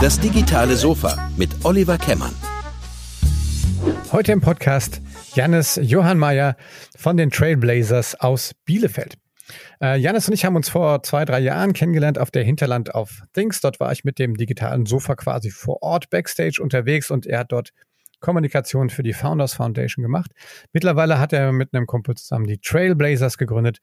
Das digitale Sofa mit Oliver Kemmern. Heute im Podcast Jannis Johann Mayer von den Trailblazers aus Bielefeld. Äh, Janis und ich haben uns vor zwei, drei Jahren kennengelernt auf der Hinterland auf Things. Dort war ich mit dem digitalen Sofa quasi vor Ort backstage unterwegs und er hat dort Kommunikation für die Founders Foundation gemacht. Mittlerweile hat er mit einem Kumpel zusammen die Trailblazers gegründet,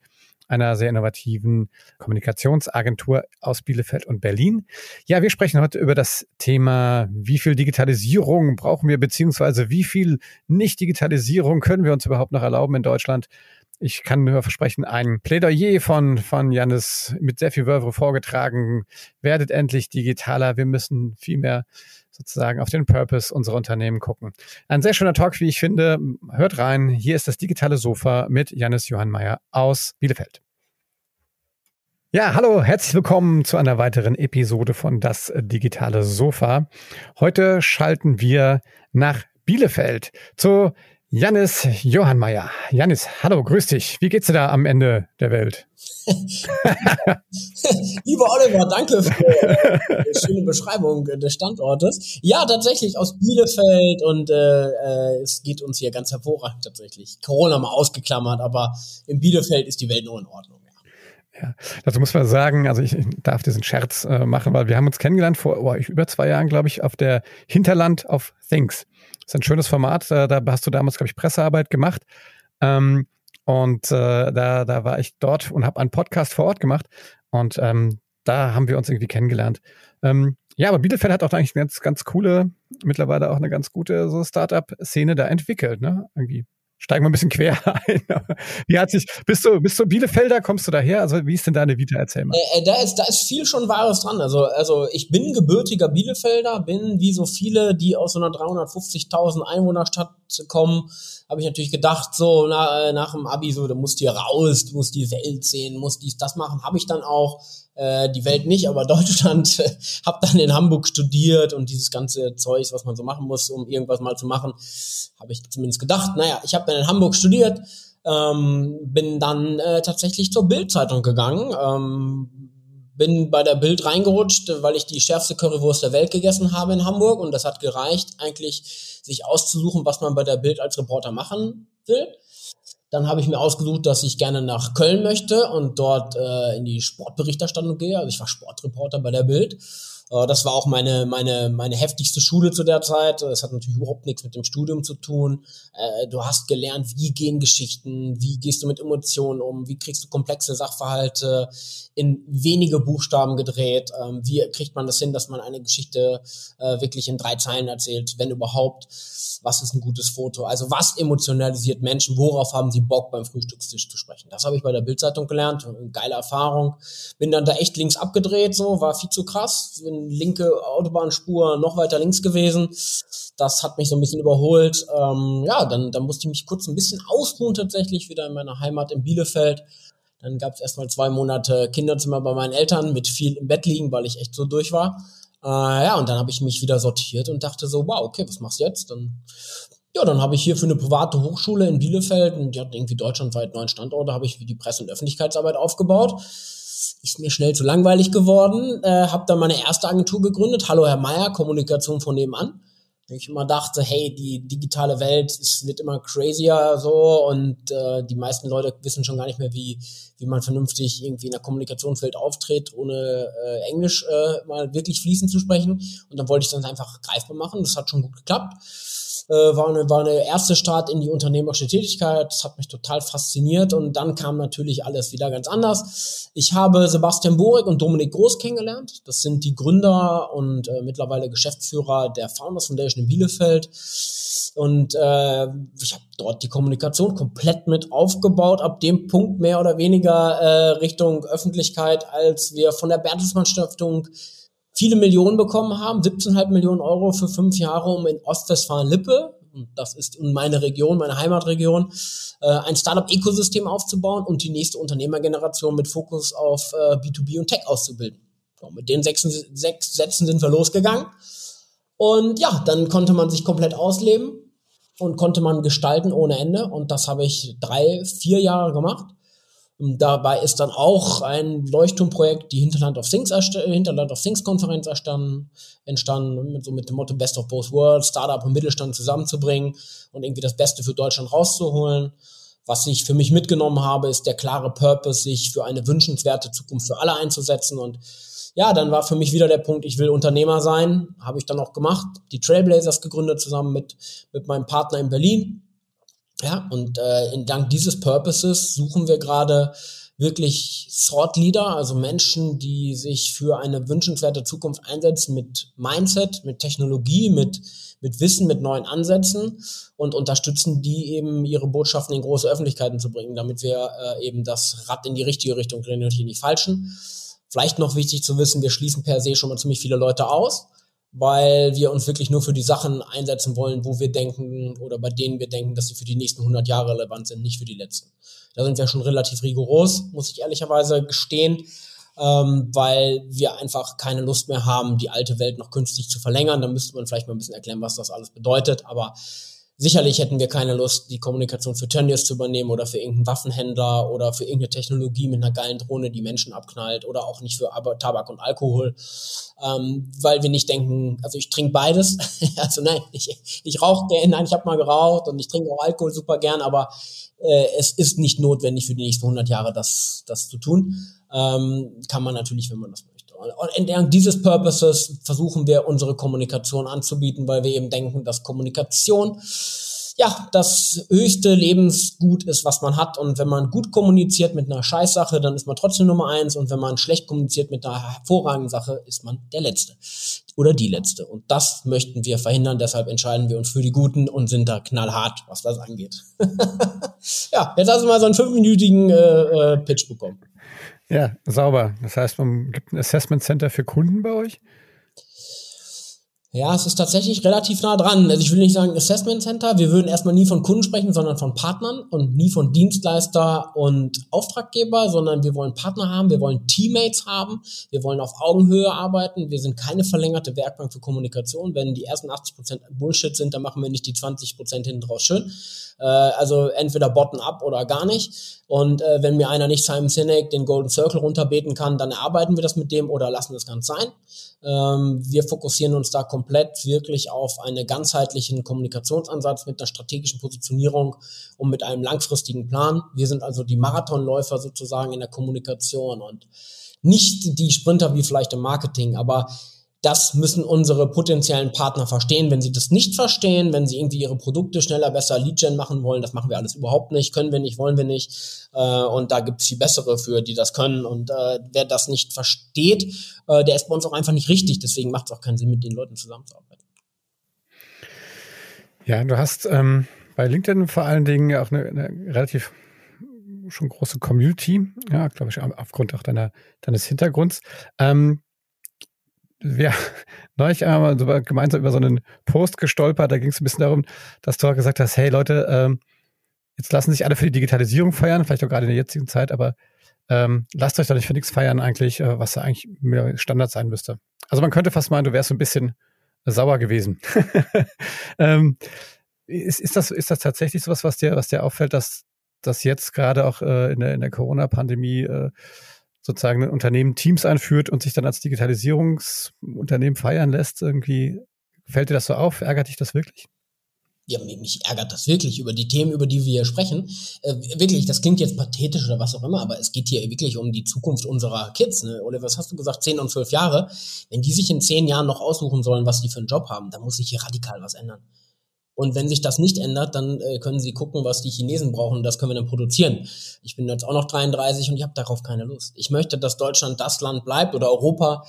einer sehr innovativen Kommunikationsagentur aus Bielefeld und Berlin. Ja, wir sprechen heute über das Thema, wie viel Digitalisierung brauchen wir, beziehungsweise wie viel Nicht-Digitalisierung können wir uns überhaupt noch erlauben in Deutschland. Ich kann nur versprechen, ein Plädoyer von, von Janis mit sehr viel Wörter vorgetragen. Werdet endlich digitaler. Wir müssen viel mehr sozusagen auf den Purpose unserer Unternehmen gucken. Ein sehr schöner Talk, wie ich finde. Hört rein. Hier ist das digitale Sofa mit Janis Johannmeier aus Bielefeld. Ja, hallo, herzlich willkommen zu einer weiteren Episode von Das digitale Sofa. Heute schalten wir nach Bielefeld zu Janis Johannmeier. Janis, hallo, grüß dich. Wie geht's dir da am Ende der Welt? Lieber Oliver, danke für die schöne Beschreibung des Standortes. Ja, tatsächlich aus Bielefeld und äh, äh, es geht uns hier ganz hervorragend tatsächlich. Corona mal ausgeklammert, aber in Bielefeld ist die Welt nur in Ordnung. Ja, dazu muss man sagen, also ich darf diesen Scherz äh, machen, weil wir haben uns kennengelernt vor oh, über zwei Jahren, glaube ich, auf der Hinterland of Things. Das ist ein schönes Format. Äh, da hast du damals, glaube ich, Pressearbeit gemacht. Ähm, und äh, da, da war ich dort und habe einen Podcast vor Ort gemacht. Und ähm, da haben wir uns irgendwie kennengelernt. Ähm, ja, aber Bielefeld hat auch eigentlich eine ganz, ganz coole, mittlerweile auch eine ganz gute so Startup-Szene da entwickelt, ne? Irgendwie steigen wir ein bisschen quer ein. Wie hat sich, bist du, bist du Bielefelder, kommst du daher? Also wie ist denn deine Vita? Erzähl mal. Äh, äh, da ist, da ist viel schon Wahres dran. Also, also ich bin gebürtiger Bielefelder, bin wie so viele, die aus so einer 350.000 Einwohnerstadt kommen, habe ich natürlich gedacht, so na, äh, nach dem Abi, so, du musst hier raus, du musst die Welt sehen, musst dies, das machen, habe ich dann auch äh, die Welt nicht, aber Deutschland, äh, habe dann in Hamburg studiert und dieses ganze Zeug, was man so machen muss, um irgendwas mal zu machen, habe ich zumindest gedacht. Naja, ich habe dann in Hamburg studiert, ähm, bin dann äh, tatsächlich zur Bildzeitung gegangen, ähm, bin bei der Bild reingerutscht, weil ich die schärfste Currywurst der Welt gegessen habe in Hamburg und das hat gereicht, eigentlich sich auszusuchen, was man bei der Bild als Reporter machen will. Dann habe ich mir ausgesucht, dass ich gerne nach Köln möchte und dort äh, in die Sportberichterstattung gehe. Also ich war Sportreporter bei der Bild das war auch meine, meine, meine heftigste Schule zu der Zeit. Es hat natürlich überhaupt nichts mit dem Studium zu tun. Äh, du hast gelernt, wie gehen Geschichten, wie gehst du mit Emotionen um, wie kriegst du komplexe Sachverhalte in wenige Buchstaben gedreht, ähm, wie kriegt man das hin, dass man eine Geschichte äh, wirklich in drei Zeilen erzählt, wenn überhaupt, was ist ein gutes Foto, also was emotionalisiert Menschen, worauf haben sie Bock beim Frühstückstisch zu sprechen. Das habe ich bei der Bildzeitung gelernt, eine geile Erfahrung. Bin dann da echt links abgedreht, so war viel zu krass, bin linke Autobahnspur noch weiter links gewesen. Das hat mich so ein bisschen überholt. Ähm, ja, dann, dann musste ich mich kurz ein bisschen ausruhen tatsächlich wieder in meiner Heimat in Bielefeld. Dann gab es erstmal zwei Monate Kinderzimmer bei meinen Eltern mit viel im Bett liegen, weil ich echt so durch war. Äh, ja, und dann habe ich mich wieder sortiert und dachte so, wow, okay, was machst du jetzt? Dann ja, dann habe ich hier für eine private Hochschule in Bielefeld, und die hat irgendwie deutschlandweit neun Standorte, habe ich die Presse- und Öffentlichkeitsarbeit aufgebaut ist mir schnell zu langweilig geworden, äh, habe dann meine erste Agentur gegründet, Hallo Herr Meier, Kommunikation von nebenan. Ich immer dachte, hey, die digitale Welt es wird immer crazier so und äh, die meisten Leute wissen schon gar nicht mehr, wie, wie man vernünftig irgendwie in der Kommunikationswelt auftritt, ohne äh, Englisch äh, mal wirklich fließend zu sprechen. Und dann wollte ich das einfach greifbar machen. Das hat schon gut geklappt äh, war, eine, war eine erste Start in die unternehmerische Tätigkeit. Das hat mich total fasziniert und dann kam natürlich alles wieder ganz anders. Ich habe Sebastian Borek und Dominik Groß kennengelernt. Das sind die Gründer und äh, mittlerweile Geschäftsführer der Founders Foundation in Bielefeld. Und äh, ich habe dort die Kommunikation komplett mit aufgebaut, ab dem Punkt mehr oder weniger äh, Richtung Öffentlichkeit, als wir von der Bertelsmann Stiftung viele Millionen bekommen haben, 17,5 Millionen Euro für fünf Jahre, um in Ostwestfalen-Lippe, und das ist in meine Region, meine Heimatregion, äh, ein Startup-Ökosystem aufzubauen und die nächste Unternehmergeneration mit Fokus auf äh, B2B und Tech auszubilden. So, mit den sechs, sechs Sätzen sind wir losgegangen. Und ja, dann konnte man sich komplett ausleben und konnte man gestalten ohne Ende. Und das habe ich drei, vier Jahre gemacht. Dabei ist dann auch ein Leuchtturmprojekt, die Hinterland of Things, Hinterland of Things Konferenz entstanden, entstanden mit, so mit dem Motto Best of Both Worlds, Startup und Mittelstand zusammenzubringen und irgendwie das Beste für Deutschland rauszuholen. Was ich für mich mitgenommen habe, ist der klare Purpose, sich für eine wünschenswerte Zukunft für alle einzusetzen. Und ja, dann war für mich wieder der Punkt, ich will Unternehmer sein. Habe ich dann auch gemacht. Die Trailblazers gegründet zusammen mit, mit meinem Partner in Berlin. Ja, und äh, dank dieses Purposes suchen wir gerade wirklich Thought Leader, also Menschen, die sich für eine wünschenswerte Zukunft einsetzen mit Mindset, mit Technologie, mit, mit Wissen, mit neuen Ansätzen und unterstützen die eben, ihre Botschaften in große Öffentlichkeiten zu bringen, damit wir äh, eben das Rad in die richtige Richtung drehen und hier in die falschen. Vielleicht noch wichtig zu wissen, wir schließen per se schon mal ziemlich viele Leute aus weil wir uns wirklich nur für die Sachen einsetzen wollen, wo wir denken oder bei denen wir denken, dass sie für die nächsten 100 Jahre relevant sind, nicht für die letzten. Da sind wir schon relativ rigoros, muss ich ehrlicherweise gestehen, ähm, weil wir einfach keine Lust mehr haben, die alte Welt noch künstlich zu verlängern. Da müsste man vielleicht mal ein bisschen erklären, was das alles bedeutet, aber Sicherlich hätten wir keine Lust, die Kommunikation für Tönnies zu übernehmen oder für irgendeinen Waffenhändler oder für irgendeine Technologie mit einer geilen Drohne, die Menschen abknallt oder auch nicht für Tabak und Alkohol, ähm, weil wir nicht denken, also ich trinke beides, also nein, ich, ich rauche gerne, nein, ich habe mal geraucht und ich trinke auch Alkohol super gern, aber äh, es ist nicht notwendig für die nächsten 100 Jahre das, das zu tun. Ähm, kann man natürlich, wenn man das möchte. Und entlang dieses Purposes versuchen wir unsere Kommunikation anzubieten, weil wir eben denken, dass Kommunikation ja, das höchste Lebensgut ist, was man hat. Und wenn man gut kommuniziert mit einer Scheißsache, dann ist man trotzdem Nummer eins. Und wenn man schlecht kommuniziert mit einer hervorragenden Sache, ist man der Letzte oder die Letzte. Und das möchten wir verhindern. Deshalb entscheiden wir uns für die Guten und sind da knallhart, was das angeht. ja, jetzt hast du mal so einen fünfminütigen äh, äh, Pitch bekommen. Ja, sauber. Das heißt, man gibt ein Assessment Center für Kunden bei euch? Ja, es ist tatsächlich relativ nah dran. Also ich will nicht sagen Assessment Center. Wir würden erstmal nie von Kunden sprechen, sondern von Partnern und nie von Dienstleister und Auftraggeber, sondern wir wollen Partner haben, wir wollen Teammates haben, wir wollen auf Augenhöhe arbeiten. Wir sind keine verlängerte Werkbank für Kommunikation. Wenn die ersten 80 Prozent Bullshit sind, dann machen wir nicht die 20 Prozent hinten draus schön. Äh, also entweder bottom-up oder gar nicht. Und äh, wenn mir einer nicht Simon Sinek den Golden Circle runterbeten kann, dann erarbeiten wir das mit dem oder lassen das ganz sein. Ähm, wir fokussieren uns da komplett wirklich auf einen ganzheitlichen Kommunikationsansatz mit einer strategischen Positionierung und mit einem langfristigen Plan. Wir sind also die Marathonläufer sozusagen in der Kommunikation und nicht die Sprinter wie vielleicht im Marketing, aber das müssen unsere potenziellen Partner verstehen. Wenn sie das nicht verstehen, wenn sie irgendwie ihre Produkte schneller, besser Lead-Gen machen wollen, das machen wir alles überhaupt nicht, können wir nicht, wollen wir nicht. Äh, und da gibt es viel bessere für, die das können. Und äh, wer das nicht versteht, äh, der ist bei uns auch einfach nicht richtig. Deswegen macht es auch keinen Sinn, mit den Leuten zusammenzuarbeiten. Ja, du hast ähm, bei LinkedIn vor allen Dingen auch eine, eine relativ schon große Community, ja, glaube ich, aufgrund auch deiner, deines Hintergrunds. Ähm, wir neulich einmal so gemeinsam über so einen Post gestolpert, da ging es ein bisschen darum, dass du gesagt hast, hey Leute, ähm, jetzt lassen sich alle für die Digitalisierung feiern, vielleicht auch gerade in der jetzigen Zeit, aber ähm, lasst euch da nicht für nichts feiern eigentlich, äh, was da eigentlich mehr Standard sein müsste. Also man könnte fast meinen, du wärst so ein bisschen sauer gewesen. ähm, ist, ist, das, ist das tatsächlich sowas, was dir, was dir auffällt, dass, dass jetzt gerade auch äh, in der, in der Corona-Pandemie äh, sozusagen ein Unternehmen Teams einführt und sich dann als Digitalisierungsunternehmen feiern lässt, irgendwie fällt dir das so auf? Ärgert dich das wirklich? Ja, mich ärgert das wirklich über die Themen, über die wir hier sprechen. Äh, wirklich, das klingt jetzt pathetisch oder was auch immer, aber es geht hier wirklich um die Zukunft unserer Kids. Ne? Oliver, was hast du gesagt? Zehn und zwölf Jahre. Wenn die sich in zehn Jahren noch aussuchen sollen, was die für einen Job haben, dann muss sich hier radikal was ändern. Und wenn sich das nicht ändert, dann äh, können sie gucken, was die Chinesen brauchen und das können wir dann produzieren. Ich bin jetzt auch noch 33 und ich habe darauf keine Lust. Ich möchte, dass Deutschland das Land bleibt oder Europa,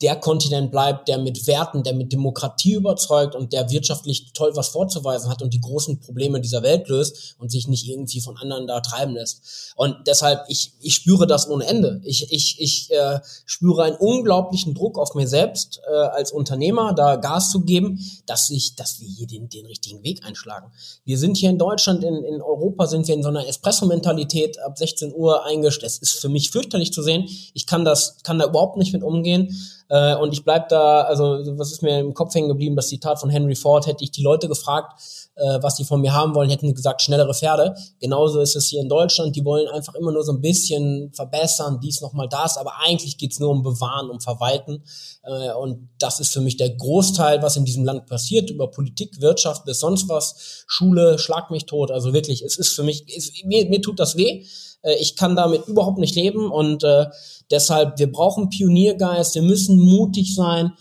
der Kontinent bleibt, der mit Werten, der mit Demokratie überzeugt und der wirtschaftlich toll was vorzuweisen hat und die großen Probleme dieser Welt löst und sich nicht irgendwie von anderen da treiben lässt. Und deshalb, ich, ich spüre das ohne Ende. Ich, ich, ich äh, spüre einen unglaublichen Druck auf mir selbst äh, als Unternehmer, da Gas zu geben, dass ich, dass wir hier den, den richtigen Weg einschlagen. Wir sind hier in Deutschland, in, in Europa sind wir in so einer Espresso-Mentalität ab 16 Uhr eingestellt. Das ist für mich fürchterlich zu sehen. Ich kann das, kann da überhaupt nicht mit umgehen. Äh, und ich bleib da, also was ist mir im Kopf hängen geblieben, das Zitat von Henry Ford, hätte ich die Leute gefragt, äh, was die von mir haben wollen, hätten gesagt, schnellere Pferde. Genauso ist es hier in Deutschland, die wollen einfach immer nur so ein bisschen verbessern, dies nochmal das, aber eigentlich geht's nur um Bewahren, um Verwalten. Äh, und das ist für mich der Großteil, was in diesem Land passiert, über Politik, Wirtschaft bis sonst was, Schule, schlag mich tot. Also wirklich, es ist für mich, es, mir, mir tut das weh. Äh, ich kann damit überhaupt nicht leben und äh, deshalb, wir brauchen Pioniergeist, wir müssen mutig sein.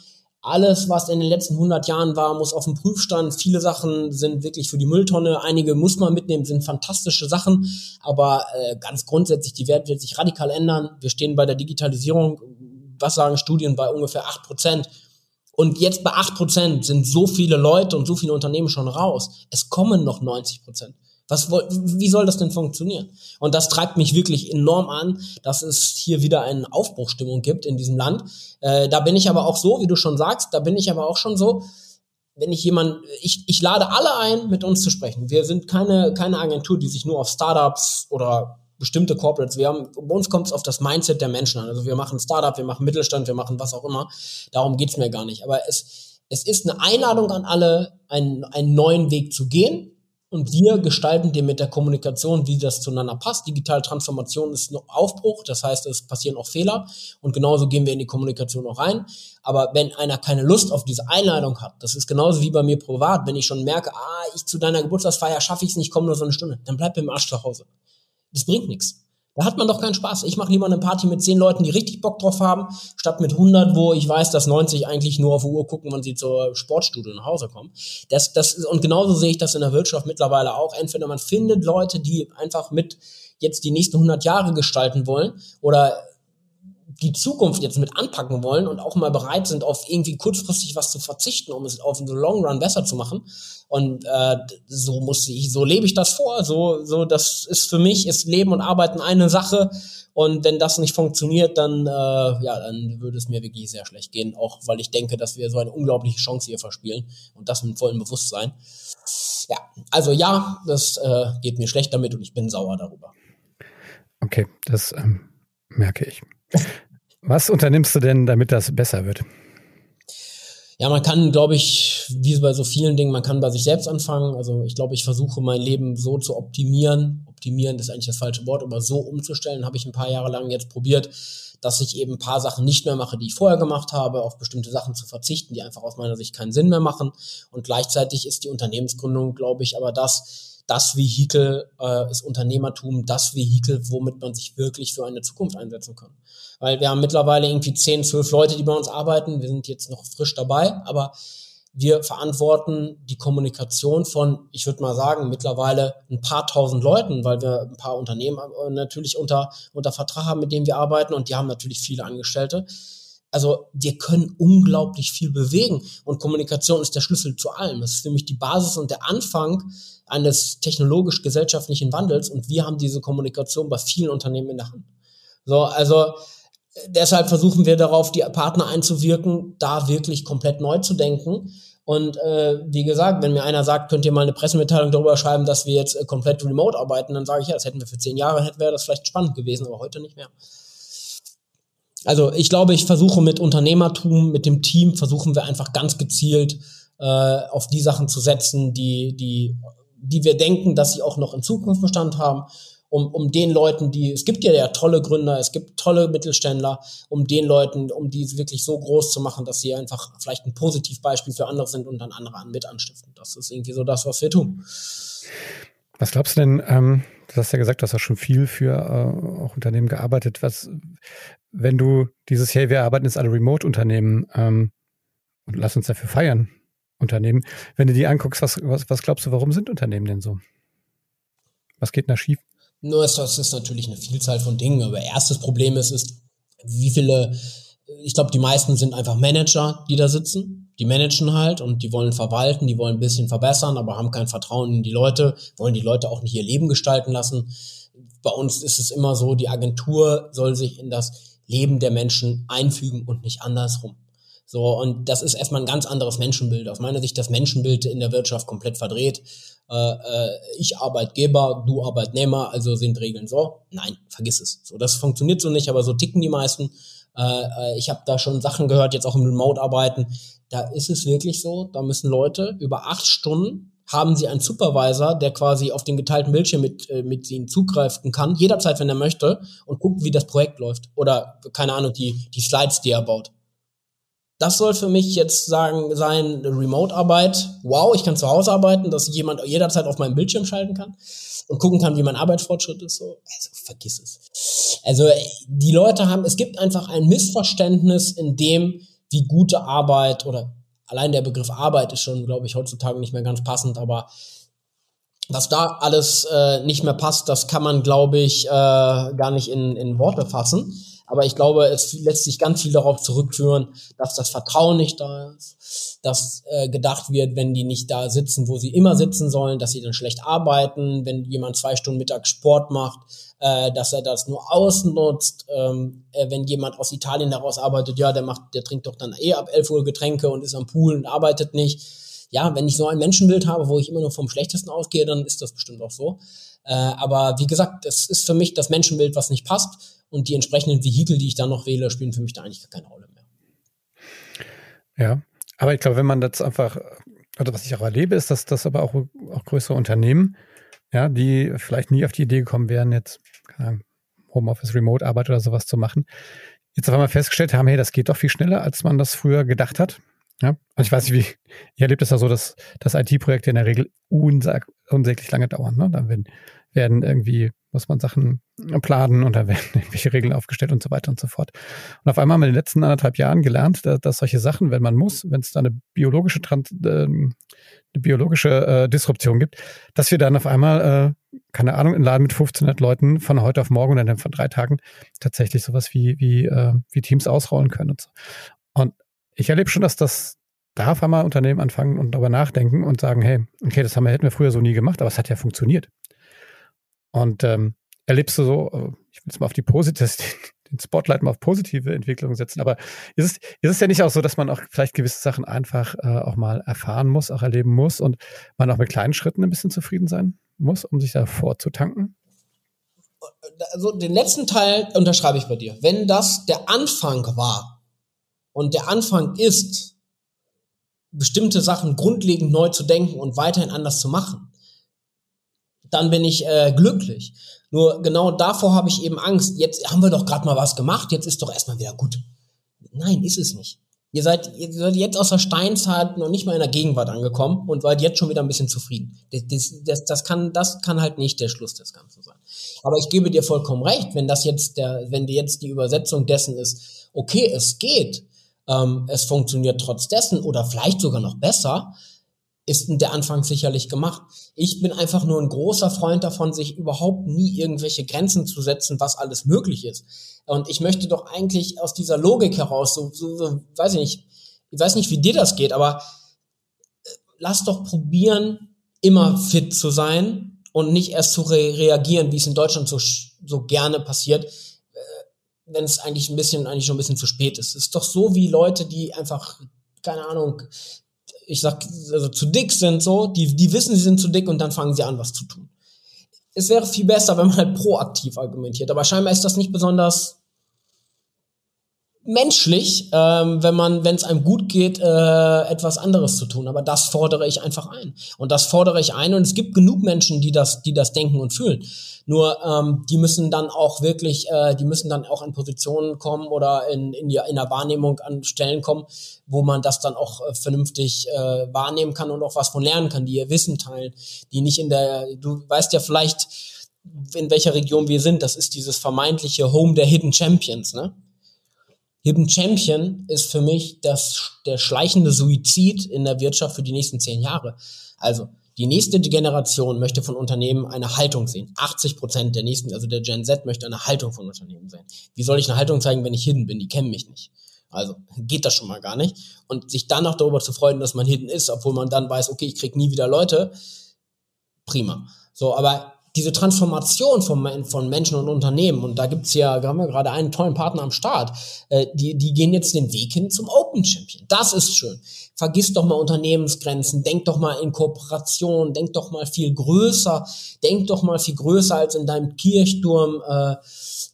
Alles, was in den letzten 100 Jahren war, muss auf dem Prüfstand. Viele Sachen sind wirklich für die Mülltonne. Einige muss man mitnehmen, sind fantastische Sachen. Aber äh, ganz grundsätzlich, die Welt wird sich radikal ändern. Wir stehen bei der Digitalisierung, was sagen Studien, bei ungefähr 8 Prozent. Und jetzt bei 8 Prozent sind so viele Leute und so viele Unternehmen schon raus. Es kommen noch 90 Prozent. Was, wie soll das denn funktionieren? Und das treibt mich wirklich enorm an, dass es hier wieder eine Aufbruchstimmung gibt in diesem Land. Äh, da bin ich aber auch so, wie du schon sagst, da bin ich aber auch schon so, wenn ich jemand, ich, ich lade alle ein, mit uns zu sprechen. Wir sind keine, keine Agentur, die sich nur auf Startups oder bestimmte Corporates, wir haben, bei uns kommt es auf das Mindset der Menschen an. Also wir machen Startup, wir machen Mittelstand, wir machen was auch immer. Darum geht's mir gar nicht. Aber es, es ist eine Einladung an alle, einen, einen neuen Weg zu gehen und wir gestalten den mit der Kommunikation, wie das zueinander passt. Digitale Transformation ist ein Aufbruch, das heißt, es passieren auch Fehler und genauso gehen wir in die Kommunikation auch rein. Aber wenn einer keine Lust auf diese Einladung hat, das ist genauso wie bei mir privat, wenn ich schon merke, ah, ich zu deiner Geburtstagsfeier schaffe ich es nicht, komme nur so eine Stunde, dann bleib im Arsch zu Hause. Das bringt nichts. Da hat man doch keinen Spaß. Ich mache lieber eine Party mit zehn Leuten, die richtig Bock drauf haben, statt mit 100, wo ich weiß, dass 90 eigentlich nur auf die Uhr gucken, wann sie zur Sportstudio nach Hause kommen. Das, das, und genauso sehe ich das in der Wirtschaft mittlerweile auch. Entweder man findet Leute, die einfach mit jetzt die nächsten 100 Jahre gestalten wollen oder die Zukunft jetzt mit anpacken wollen und auch mal bereit sind, auf irgendwie kurzfristig was zu verzichten, um es auf den Long Run besser zu machen. Und äh, so muss ich, so lebe ich das vor. So, so, das ist für mich ist Leben und Arbeiten eine Sache. Und wenn das nicht funktioniert, dann äh, ja, dann würde es mir wirklich sehr schlecht gehen. Auch weil ich denke, dass wir so eine unglaubliche Chance hier verspielen und das mit vollem Bewusstsein. Ja, also ja, das äh, geht mir schlecht damit und ich bin sauer darüber. Okay, das ähm, merke ich. Was unternimmst du denn, damit das besser wird? Ja, man kann, glaube ich, wie bei so vielen Dingen, man kann bei sich selbst anfangen. Also ich glaube, ich versuche mein Leben so zu optimieren. Optimieren ist eigentlich das falsche Wort, aber so umzustellen, habe ich ein paar Jahre lang jetzt probiert, dass ich eben ein paar Sachen nicht mehr mache, die ich vorher gemacht habe, auf bestimmte Sachen zu verzichten, die einfach aus meiner Sicht keinen Sinn mehr machen. Und gleichzeitig ist die Unternehmensgründung, glaube ich, aber das, das Vehikel äh, ist Unternehmertum, das Vehikel, womit man sich wirklich für eine Zukunft einsetzen kann weil wir haben mittlerweile irgendwie 10, 12 Leute, die bei uns arbeiten. Wir sind jetzt noch frisch dabei, aber wir verantworten die Kommunikation von, ich würde mal sagen, mittlerweile ein paar tausend Leuten, weil wir ein paar Unternehmen äh, natürlich unter, unter Vertrag haben, mit denen wir arbeiten und die haben natürlich viele Angestellte. Also wir können unglaublich viel bewegen und Kommunikation ist der Schlüssel zu allem. Das ist für mich die Basis und der Anfang eines technologisch-gesellschaftlichen Wandels und wir haben diese Kommunikation bei vielen Unternehmen in der Hand. So, also deshalb versuchen wir darauf, die Partner einzuwirken, da wirklich komplett neu zu denken. Und äh, wie gesagt, wenn mir einer sagt, könnt ihr mal eine Pressemitteilung darüber schreiben, dass wir jetzt äh, komplett remote arbeiten, dann sage ich, ja, das hätten wir für zehn Jahre, hätte wäre das vielleicht spannend gewesen, aber heute nicht mehr. Also ich glaube, ich versuche mit Unternehmertum, mit dem Team, versuchen wir einfach ganz gezielt äh, auf die Sachen zu setzen, die, die, die wir denken, dass sie auch noch in Zukunft Bestand haben um, um den Leuten, die, es gibt ja, ja tolle Gründer, es gibt tolle Mittelständler, um den Leuten, um die wirklich so groß zu machen, dass sie einfach vielleicht ein Positivbeispiel für andere sind und dann andere an mit anstiften. Das ist irgendwie so das, was wir tun. Was glaubst du denn, ähm, du hast ja gesagt, du hast ja schon viel für äh, auch Unternehmen gearbeitet. Was, wenn du dieses, hey, wir arbeiten jetzt alle Remote-Unternehmen ähm, und lass uns dafür feiern, Unternehmen, wenn du die anguckst, was, was, was glaubst du, warum sind Unternehmen denn so? Was geht da schief? Nur das ist natürlich eine Vielzahl von Dingen. Aber erstes Problem ist, ist, wie viele, ich glaube, die meisten sind einfach Manager, die da sitzen. Die managen halt und die wollen verwalten, die wollen ein bisschen verbessern, aber haben kein Vertrauen in die Leute, wollen die Leute auch nicht ihr Leben gestalten lassen. Bei uns ist es immer so, die Agentur soll sich in das Leben der Menschen einfügen und nicht andersrum. So, und das ist erstmal ein ganz anderes Menschenbild. Aus meiner Sicht das Menschenbild in der Wirtschaft komplett verdreht. Äh, äh, ich Arbeitgeber, du Arbeitnehmer, also sind Regeln so. Nein, vergiss es. So, das funktioniert so nicht, aber so ticken die meisten. Äh, äh ich habe da schon Sachen gehört, jetzt auch im Remote-Arbeiten. Da ist es wirklich so, da müssen Leute über acht Stunden haben sie einen Supervisor, der quasi auf den geteilten Bildschirm mit, äh, mit ihnen zugreifen kann, jederzeit, wenn er möchte, und guckt, wie das Projekt läuft. Oder, keine Ahnung, die, die Slides, die er baut. Das soll für mich jetzt sagen, sein Remote-Arbeit. Wow, ich kann zu Hause arbeiten, dass jemand jederzeit auf meinen Bildschirm schalten kann und gucken kann, wie mein Arbeitsfortschritt ist. So, also vergiss es. Also die Leute haben, es gibt einfach ein Missverständnis in dem, wie gute Arbeit oder allein der Begriff Arbeit ist schon, glaube ich, heutzutage nicht mehr ganz passend, aber was da alles äh, nicht mehr passt, das kann man, glaube ich, äh, gar nicht in, in Worte fassen. Aber ich glaube, es lässt sich ganz viel darauf zurückführen, dass das Vertrauen nicht da ist, dass äh, gedacht wird, wenn die nicht da sitzen, wo sie immer sitzen sollen, dass sie dann schlecht arbeiten, wenn jemand zwei Stunden Mittag Sport macht, äh, dass er das nur ausnutzt, ähm, äh, wenn jemand aus Italien heraus arbeitet, ja, der macht, der trinkt doch dann eh ab 11 Uhr Getränke und ist am Pool und arbeitet nicht. Ja, wenn ich so ein Menschenbild habe, wo ich immer nur vom Schlechtesten ausgehe, dann ist das bestimmt auch so. Äh, aber wie gesagt, es ist für mich das Menschenbild, was nicht passt und die entsprechenden Vehikel, die ich dann noch wähle, spielen für mich da eigentlich keine Rolle mehr. Ja, aber ich glaube, wenn man das einfach, oder was ich auch erlebe, ist, dass das aber auch, auch größere Unternehmen, ja, die vielleicht nie auf die Idee gekommen wären, jetzt Homeoffice, Remote-Arbeit oder sowas zu machen, jetzt auf einmal festgestellt haben, hey, das geht doch viel schneller, als man das früher gedacht hat. Ja, und ich weiß nicht, wie, ihr erlebt es ja so, dass, dass IT-Projekte in der Regel unsäglich lange dauern. Ne? Da werden, werden irgendwie muss man Sachen planen und da werden irgendwelche Regeln aufgestellt und so weiter und so fort. Und auf einmal haben wir in den letzten anderthalb Jahren gelernt, dass, dass solche Sachen, wenn man muss, wenn es da eine biologische, Trans äh, eine biologische äh, Disruption gibt, dass wir dann auf einmal, äh, keine Ahnung, in Laden mit 1500 Leuten von heute auf morgen oder dann von drei Tagen tatsächlich sowas wie, wie, äh, wie Teams ausrollen können und so. Und ich erlebe schon, dass das da auf einmal Unternehmen anfangen und darüber nachdenken und sagen, hey, okay, das haben wir, hätten wir früher so nie gemacht, aber es hat ja funktioniert. Und ähm, erlebst du so, äh, ich will jetzt mal auf die positive, den Spotlight mal auf positive Entwicklungen setzen, aber ist es, ist es ja nicht auch so, dass man auch vielleicht gewisse Sachen einfach äh, auch mal erfahren muss, auch erleben muss und man auch mit kleinen Schritten ein bisschen zufrieden sein muss, um sich da vorzutanken? Also den letzten Teil unterschreibe ich bei dir. Wenn das der Anfang war und der Anfang ist, bestimmte Sachen grundlegend neu zu denken und weiterhin anders zu machen, dann bin ich äh, glücklich. Nur genau davor habe ich eben Angst. Jetzt haben wir doch gerade mal was gemacht, jetzt ist doch erstmal wieder gut. Nein, ist es nicht. Ihr seid, ihr seid jetzt aus der Steinzeit noch nicht mal in der Gegenwart angekommen und seid jetzt schon wieder ein bisschen zufrieden. Das, das, das, kann, das kann halt nicht der Schluss des Ganzen sein. Aber ich gebe dir vollkommen recht, wenn das jetzt der, wenn jetzt die Übersetzung dessen ist, okay, es geht, ähm, es funktioniert trotz dessen oder vielleicht sogar noch besser, ist der Anfang sicherlich gemacht. Ich bin einfach nur ein großer Freund davon, sich überhaupt nie irgendwelche Grenzen zu setzen, was alles möglich ist. Und ich möchte doch eigentlich aus dieser Logik heraus, so, so, so weiß ich nicht, ich weiß nicht, wie dir das geht, aber äh, lass doch probieren, immer fit zu sein und nicht erst zu re reagieren, wie es in Deutschland so, so gerne passiert, äh, wenn es eigentlich ein bisschen, eigentlich schon ein bisschen zu spät ist. Es ist doch so wie Leute, die einfach keine Ahnung, ich sag, also zu dick sind so, die, die wissen, sie sind zu dick und dann fangen sie an, was zu tun. Es wäre viel besser, wenn man halt proaktiv argumentiert, aber scheinbar ist das nicht besonders menschlich, ähm, wenn man, wenn es einem gut geht, äh, etwas anderes zu tun. Aber das fordere ich einfach ein. Und das fordere ich ein. Und es gibt genug Menschen, die das, die das denken und fühlen. Nur ähm, die müssen dann auch wirklich, äh, die müssen dann auch an Positionen kommen oder in, in, die, in der Wahrnehmung an Stellen kommen, wo man das dann auch äh, vernünftig äh, wahrnehmen kann und auch was von lernen kann, die ihr Wissen teilen, die nicht in der, du weißt ja vielleicht, in welcher Region wir sind. Das ist dieses vermeintliche Home der Hidden Champions, ne? Hidden Champion ist für mich das, der schleichende Suizid in der Wirtschaft für die nächsten zehn Jahre. Also, die nächste Generation möchte von Unternehmen eine Haltung sehen. 80 Prozent der nächsten, also der Gen Z möchte eine Haltung von Unternehmen sehen. Wie soll ich eine Haltung zeigen, wenn ich hidden bin? Die kennen mich nicht. Also geht das schon mal gar nicht. Und sich dann noch darüber zu freuen, dass man hidden ist, obwohl man dann weiß, okay, ich krieg nie wieder Leute, prima. So, aber diese Transformation von, von Menschen und Unternehmen, und da gibt's ja, haben wir gerade einen tollen Partner am Start, äh, die, die gehen jetzt den Weg hin zum Open Champion. Das ist schön. Vergiss doch mal Unternehmensgrenzen, denk doch mal in Kooperation, denk doch mal viel größer, denk doch mal viel größer als in deinem Kirchturm. Äh,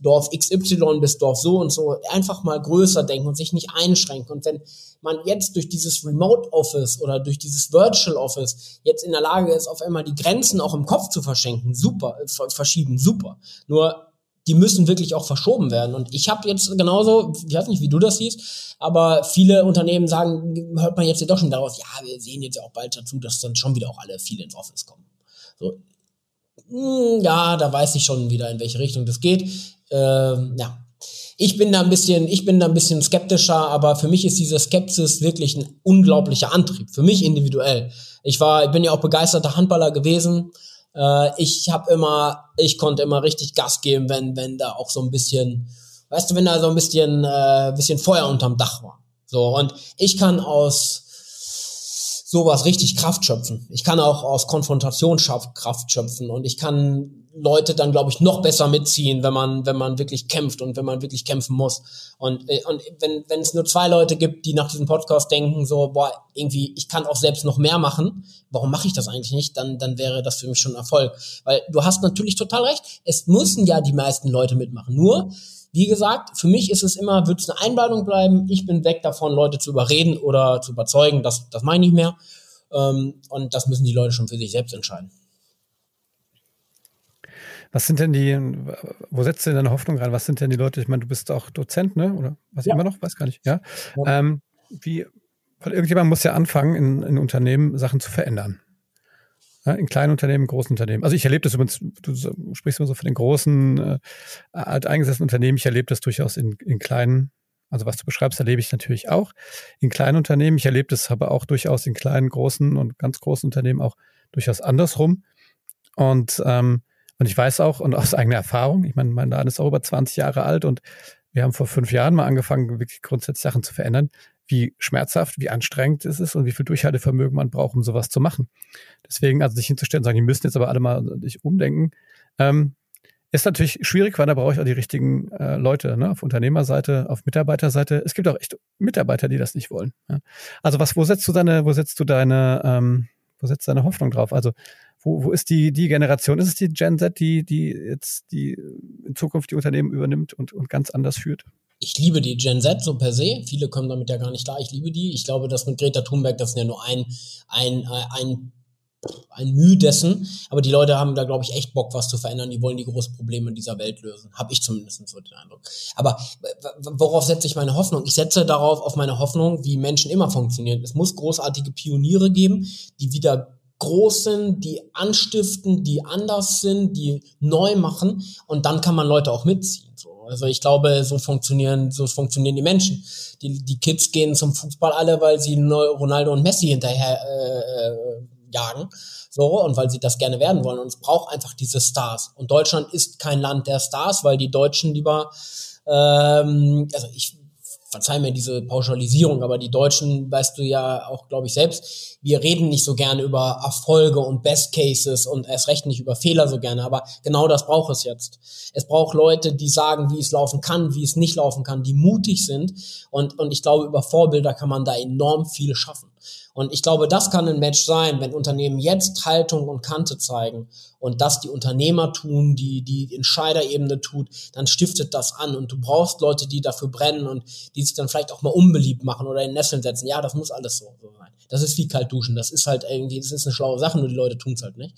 Dorf XY bis Dorf so und so, einfach mal größer denken und sich nicht einschränken. Und wenn man jetzt durch dieses Remote Office oder durch dieses Virtual Office jetzt in der Lage ist, auf einmal die Grenzen auch im Kopf zu verschenken, super, äh, verschieben, super. Nur die müssen wirklich auch verschoben werden. Und ich habe jetzt genauso, ich weiß nicht, wie du das siehst, aber viele Unternehmen sagen, hört man jetzt ja doch schon daraus, ja, wir sehen jetzt ja auch bald dazu, dass dann schon wieder auch alle viele ins Office kommen. So, hm, ja, da weiß ich schon wieder, in welche Richtung das geht. Ähm, ja, ich bin da ein bisschen, ich bin da ein bisschen skeptischer, aber für mich ist diese Skepsis wirklich ein unglaublicher Antrieb. Für mich individuell. Ich war, ich bin ja auch begeisterter Handballer gewesen. Äh, ich habe immer, ich konnte immer richtig Gas geben, wenn, wenn da auch so ein bisschen, weißt du, wenn da so ein bisschen, äh, bisschen Feuer unterm Dach war. So und ich kann aus sowas richtig Kraft schöpfen. Ich kann auch aus Konfrontation Kraft schöpfen und ich kann Leute dann, glaube ich, noch besser mitziehen, wenn man, wenn man wirklich kämpft und wenn man wirklich kämpfen muss. Und, äh, und wenn, wenn es nur zwei Leute gibt, die nach diesem Podcast denken, so, boah, irgendwie, ich kann auch selbst noch mehr machen, warum mache ich das eigentlich nicht, dann, dann wäre das für mich schon Erfolg. Weil du hast natürlich total recht, es müssen ja die meisten Leute mitmachen. Nur, wie gesagt, für mich ist es immer, wird es eine Einladung bleiben. Ich bin weg davon, Leute zu überreden oder zu überzeugen. Das, das meine ich mehr. Ähm, und das müssen die Leute schon für sich selbst entscheiden. Was sind denn die, wo setzt du denn deine Hoffnung rein? Was sind denn die Leute? Ich meine, du bist auch Dozent, ne? Oder was ja. immer noch? Weiß gar nicht. Ja. ja. Ähm, wie, weil irgendjemand muss ja anfangen, in, in Unternehmen Sachen zu verändern. Ja, in kleinen Unternehmen, großen Unternehmen. Also ich erlebe das übrigens, du sprichst immer so von den großen, äh, alteingesessenen Unternehmen. Ich erlebe das durchaus in, in kleinen, also was du beschreibst, erlebe ich natürlich auch in kleinen Unternehmen. Ich erlebe das aber auch durchaus in kleinen, großen und ganz großen Unternehmen auch durchaus andersrum. Und ähm, und ich weiß auch und aus eigener Erfahrung, ich meine, mein Laden ist auch über 20 Jahre alt und wir haben vor fünf Jahren mal angefangen, wirklich grundsätzlich Sachen zu verändern, wie schmerzhaft, wie anstrengend es ist und wie viel Durchhaltevermögen man braucht, um sowas zu machen. Deswegen, also sich hinzustellen und sagen, die müssen jetzt aber alle mal sich umdenken, ähm, ist natürlich schwierig, weil da brauche ich auch die richtigen äh, Leute, ne? auf Unternehmerseite, auf Mitarbeiterseite. Es gibt auch echt Mitarbeiter, die das nicht wollen. Ja? Also was, wo setzt du deine, wo setzt du deine, ähm, wo setzt deine Hoffnung drauf? Also wo, wo ist die, die Generation? Ist es die Gen Z, die, die jetzt die in Zukunft die Unternehmen übernimmt und, und ganz anders führt? Ich liebe die Gen Z so per se. Viele kommen damit ja gar nicht klar. Ich liebe die. Ich glaube, dass mit Greta Thunberg, das ist ja nur ein, ein, ein ein Mühe dessen, aber die Leute haben da, glaube ich, echt Bock, was zu verändern. Die wollen die großen Probleme dieser Welt lösen. Habe ich zumindest so den Eindruck. Aber worauf setze ich meine Hoffnung? Ich setze darauf auf meine Hoffnung, wie Menschen immer funktionieren. Es muss großartige Pioniere geben, die wieder groß sind, die anstiften, die anders sind, die neu machen und dann kann man Leute auch mitziehen. So. Also ich glaube, so funktionieren, so funktionieren die Menschen. Die, die Kids gehen zum Fußball alle, weil sie Ronaldo und Messi hinterher äh, jagen. So, und weil sie das gerne werden wollen. Und es braucht einfach diese Stars. Und Deutschland ist kein Land der Stars, weil die Deutschen lieber, ähm, also ich verzeih mir diese Pauschalisierung, aber die Deutschen, weißt du ja auch, glaube ich, selbst, wir reden nicht so gerne über Erfolge und Best Cases und erst recht nicht über Fehler so gerne, aber genau das braucht es jetzt. Es braucht Leute, die sagen, wie es laufen kann, wie es nicht laufen kann, die mutig sind und, und ich glaube, über Vorbilder kann man da enorm viel schaffen. Und ich glaube, das kann ein Match sein, wenn Unternehmen jetzt Haltung und Kante zeigen und das die Unternehmer tun, die die Entscheiderebene tut, dann stiftet das an und du brauchst Leute, die dafür brennen und die sich dann vielleicht auch mal unbeliebt machen oder in Nesseln setzen. Ja, das muss alles so, sein. Das ist wie kalt duschen. Das ist halt irgendwie, das ist eine schlaue Sache, nur die Leute tun es halt nicht.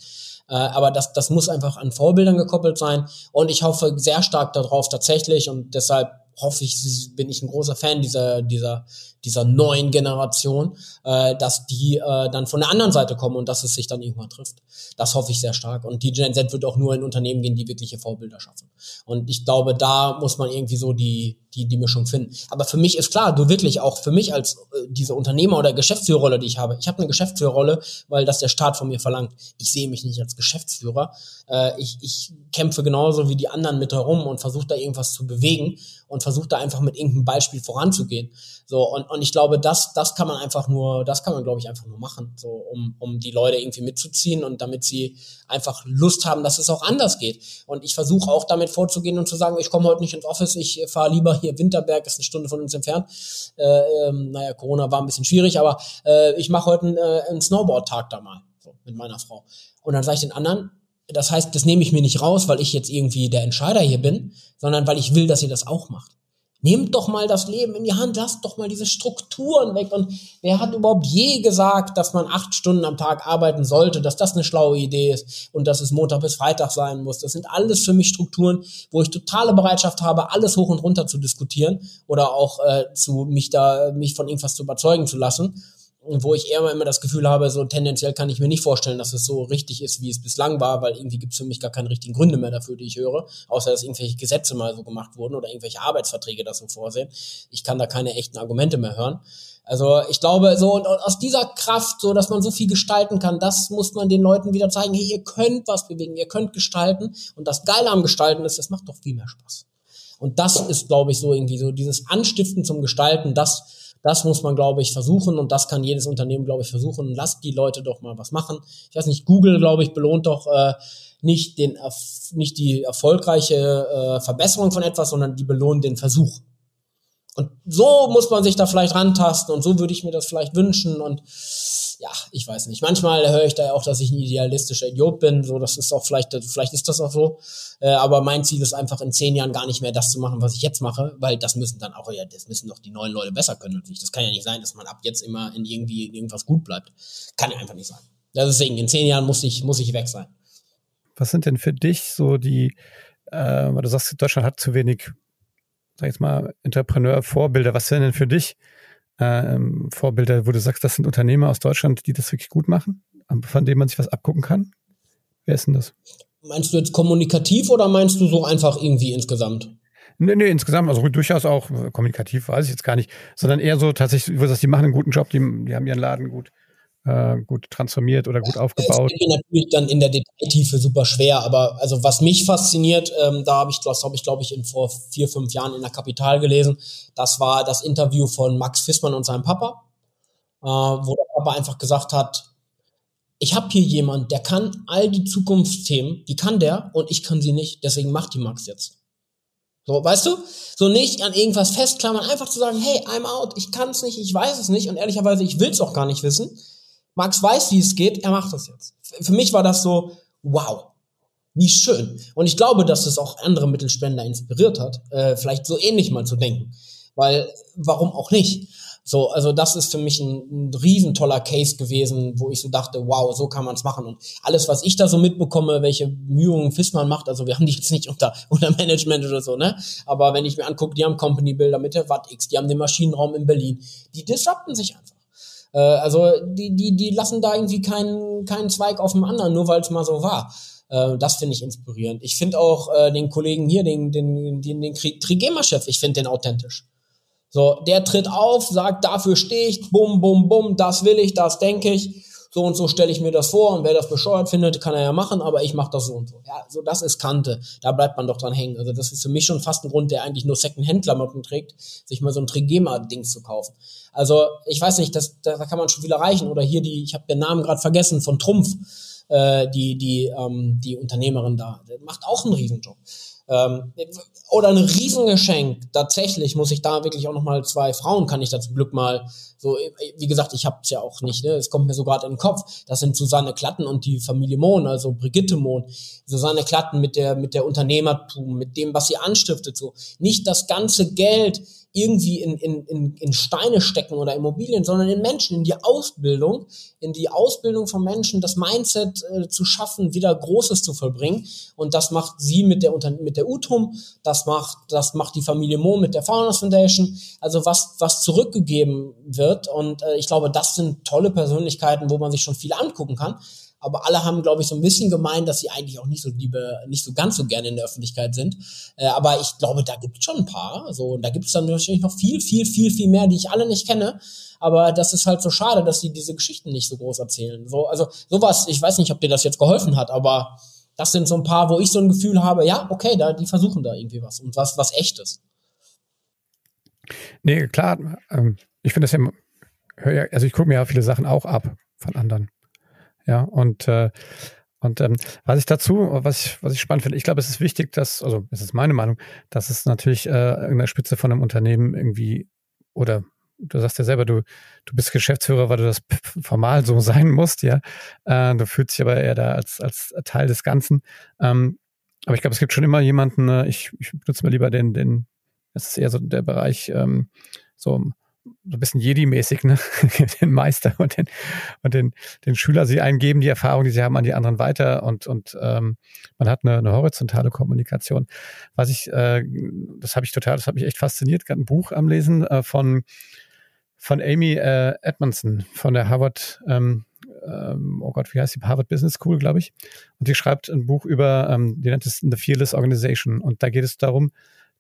Äh, aber das, das muss einfach an Vorbildern gekoppelt sein und ich hoffe sehr stark darauf tatsächlich und deshalb hoffe ich, bin ich ein großer Fan dieser, dieser, dieser neuen Generation, äh, dass die äh, dann von der anderen Seite kommen und dass es sich dann irgendwann trifft. Das hoffe ich sehr stark. Und die Gen Z wird auch nur in Unternehmen gehen, die wirkliche Vorbilder schaffen. Und ich glaube, da muss man irgendwie so die, die, die Mischung finden. Aber für mich ist klar, du wirklich auch für mich als äh, diese Unternehmer- oder Geschäftsführerrolle, die ich habe, ich habe eine Geschäftsführerrolle, weil das der Staat von mir verlangt. Ich sehe mich nicht als Geschäftsführer. Äh, ich, ich kämpfe genauso wie die anderen mit herum und versuche da irgendwas zu bewegen. Und versucht da einfach mit irgendeinem Beispiel voranzugehen. So, und, und ich glaube, das, das kann man einfach nur, das kann man, glaube ich, einfach nur machen, so, um, um die Leute irgendwie mitzuziehen und damit sie einfach Lust haben, dass es auch anders geht. Und ich versuche auch damit vorzugehen und zu sagen, ich komme heute nicht ins Office, ich fahre lieber hier Winterberg, ist eine Stunde von uns entfernt. Äh, ähm, naja, Corona war ein bisschen schwierig, aber äh, ich mache heute einen, äh, einen Snowboard-Tag da mal, so, mit meiner Frau. Und dann sage ich den anderen, das heißt, das nehme ich mir nicht raus, weil ich jetzt irgendwie der Entscheider hier bin, sondern weil ich will, dass ihr das auch macht. Nehmt doch mal das Leben in die Hand, lasst doch mal diese Strukturen weg. Und wer hat überhaupt je gesagt, dass man acht Stunden am Tag arbeiten sollte, dass das eine schlaue Idee ist und dass es Montag bis Freitag sein muss? Das sind alles für mich Strukturen, wo ich totale Bereitschaft habe, alles hoch und runter zu diskutieren oder auch äh, zu mich da mich von irgendwas zu überzeugen zu lassen wo ich eher immer das Gefühl habe, so tendenziell kann ich mir nicht vorstellen, dass es so richtig ist, wie es bislang war, weil irgendwie gibt es für mich gar keine richtigen Gründe mehr dafür, die ich höre, außer dass irgendwelche Gesetze mal so gemacht wurden oder irgendwelche Arbeitsverträge das so vorsehen. Ich kann da keine echten Argumente mehr hören. Also ich glaube, so und aus dieser Kraft, so dass man so viel gestalten kann, das muss man den Leuten wieder zeigen, hey, ihr könnt was bewegen, ihr könnt gestalten. Und das Geile am Gestalten ist, das macht doch viel mehr Spaß. Und das ist, glaube ich, so irgendwie so dieses Anstiften zum Gestalten, das das muss man, glaube ich, versuchen und das kann jedes Unternehmen, glaube ich, versuchen. Lasst die Leute doch mal was machen. Ich weiß nicht, Google, glaube ich, belohnt doch äh, nicht den nicht die erfolgreiche äh, Verbesserung von etwas, sondern die belohnen den Versuch. Und so muss man sich da vielleicht rantasten und so würde ich mir das vielleicht wünschen und ja, ich weiß nicht. Manchmal höre ich da ja auch, dass ich ein idealistischer Idiot bin. So, das ist auch vielleicht, vielleicht ist das auch so. Äh, aber mein Ziel ist einfach in zehn Jahren gar nicht mehr das zu machen, was ich jetzt mache, weil das müssen dann auch, ja, das müssen doch die neuen Leute besser können und. Das kann ja nicht sein, dass man ab jetzt immer in irgendwie irgendwas gut bleibt. Kann ja einfach nicht sein. Deswegen, in zehn Jahren muss ich, muss ich weg sein. Was sind denn für dich so die, äh, du sagst, Deutschland hat zu wenig, sag ich jetzt mal, Entrepreneur-Vorbilder. Was sind denn für dich ähm, Vorbilder, wo du sagst, das sind Unternehmer aus Deutschland, die das wirklich gut machen, von denen man sich was abgucken kann? Wer ist denn das? Meinst du jetzt kommunikativ oder meinst du so einfach irgendwie insgesamt? Nee, nee, insgesamt, also durchaus auch äh, kommunikativ, weiß ich jetzt gar nicht, sondern eher so tatsächlich, wo du sagst, die machen einen guten Job, die, die haben ihren Laden gut äh, gut transformiert oder gut aufgebaut. Das ist natürlich dann in der Detailtiefe super schwer, aber also was mich fasziniert, ähm, da habe ich, das habe ich glaube ich in vor vier, fünf Jahren in der Kapital gelesen, das war das Interview von Max Fissmann und seinem Papa, äh, wo der Papa einfach gesagt hat, ich habe hier jemand, der kann all die Zukunftsthemen, die kann der und ich kann sie nicht, deswegen macht die Max jetzt. So, weißt du? So nicht an irgendwas festklammern, einfach zu sagen, hey, I'm out, ich kann es nicht, ich weiß es nicht und ehrlicherweise, ich will es auch gar nicht wissen. Max weiß, wie es geht, er macht das jetzt. Für mich war das so, wow, wie schön. Und ich glaube, dass es auch andere Mittelspender inspiriert hat, äh, vielleicht so ähnlich mal zu denken. Weil, warum auch nicht? So, also das ist für mich ein, ein riesen toller Case gewesen, wo ich so dachte, wow, so kann man es machen. Und alles, was ich da so mitbekomme, welche Mühungen Fissmann macht, also wir haben die jetzt nicht unter, unter Management oder so, ne? Aber wenn ich mir angucke, die haben Company Builder mit der WattX, die haben den Maschinenraum in Berlin, die disrupten sich einfach. Äh, also die, die, die lassen da irgendwie keinen, keinen Zweig auf dem anderen, nur weil es mal so war. Äh, das finde ich inspirierend. Ich finde auch äh, den Kollegen hier, den, den, den, den Trigema-Chef, ich finde den authentisch. So, der tritt auf, sagt, dafür stehe ich, bum, bum, bum, das will ich, das denke ich so und so stelle ich mir das vor und wer das bescheuert findet, kann er ja machen, aber ich mache das so und so. Ja, so das ist Kante. Da bleibt man doch dran hängen. Also das ist für mich schon fast ein Grund, der eigentlich nur Second-Hand-Klamotten trägt, sich mal so ein Trigema-Ding zu kaufen. Also ich weiß nicht, das, da kann man schon viel erreichen. Oder hier die, ich habe den Namen gerade vergessen, von Trumpf, äh, die, die, ähm, die Unternehmerin da. Macht auch einen Riesenjob. Ähm, oder ein Riesengeschenk. Tatsächlich muss ich da wirklich auch nochmal zwei Frauen kann ich da zum Glück mal so, wie gesagt, ich habe es ja auch nicht, ne? es kommt mir so gerade in den Kopf. Das sind Susanne Klatten und die Familie Mohn, also Brigitte Mohn. Susanne Klatten mit der, mit der Unternehmertum, mit dem, was sie anstiftet, so. Nicht das ganze Geld irgendwie in, in, in, in Steine stecken oder Immobilien, sondern in Menschen, in die Ausbildung, in die Ausbildung von Menschen, das Mindset äh, zu schaffen, wieder Großes zu vollbringen. Und das macht sie mit der, mit der UTUM, das macht, das macht die Familie Mo mit der Founders Foundation. Also was, was zurückgegeben wird. Und äh, ich glaube, das sind tolle Persönlichkeiten, wo man sich schon viel angucken kann aber alle haben, glaube ich, so ein bisschen gemeint, dass sie eigentlich auch nicht so liebe, nicht so ganz so gerne in der Öffentlichkeit sind. Äh, aber ich glaube, da gibt es schon ein paar. So, und da gibt es dann natürlich noch viel, viel, viel, viel mehr, die ich alle nicht kenne. Aber das ist halt so schade, dass sie diese Geschichten nicht so groß erzählen. So, also sowas, ich weiß nicht, ob dir das jetzt geholfen hat, aber das sind so ein paar, wo ich so ein Gefühl habe, ja, okay, da, die versuchen da irgendwie was und was, was echtes. Nee, klar. Ähm, ich finde das ja, also ich gucke mir ja viele Sachen auch ab von anderen. Ja, und, äh, und ähm, was ich dazu, was ich, was ich spannend finde, ich glaube, es ist wichtig, dass, also es ist meine Meinung, dass es natürlich äh, irgendeine Spitze von einem Unternehmen irgendwie oder du sagst ja selber, du, du bist Geschäftsführer, weil du das formal so sein musst, ja. Äh, du fühlst dich aber eher da als, als Teil des Ganzen. Ähm, aber ich glaube, es gibt schon immer jemanden, äh, ich, ich benutze mal lieber den, den, das ist eher so der Bereich, ähm, so so ein bisschen Jedi-mäßig, ne? den Meister und den, und den, den Schüler sie eingeben, die Erfahrung, die sie haben, an die anderen weiter und, und ähm, man hat eine, eine horizontale Kommunikation. Was ich, äh, das habe ich total, das hat mich echt fasziniert, gerade ein Buch am Lesen äh, von, von Amy äh, Edmondson von der Harvard, ähm, ähm, oh Gott, wie heißt die? Harvard Business School, glaube ich. Und die schreibt ein Buch über, ähm, die nennt es The Fearless Organization. Und da geht es darum,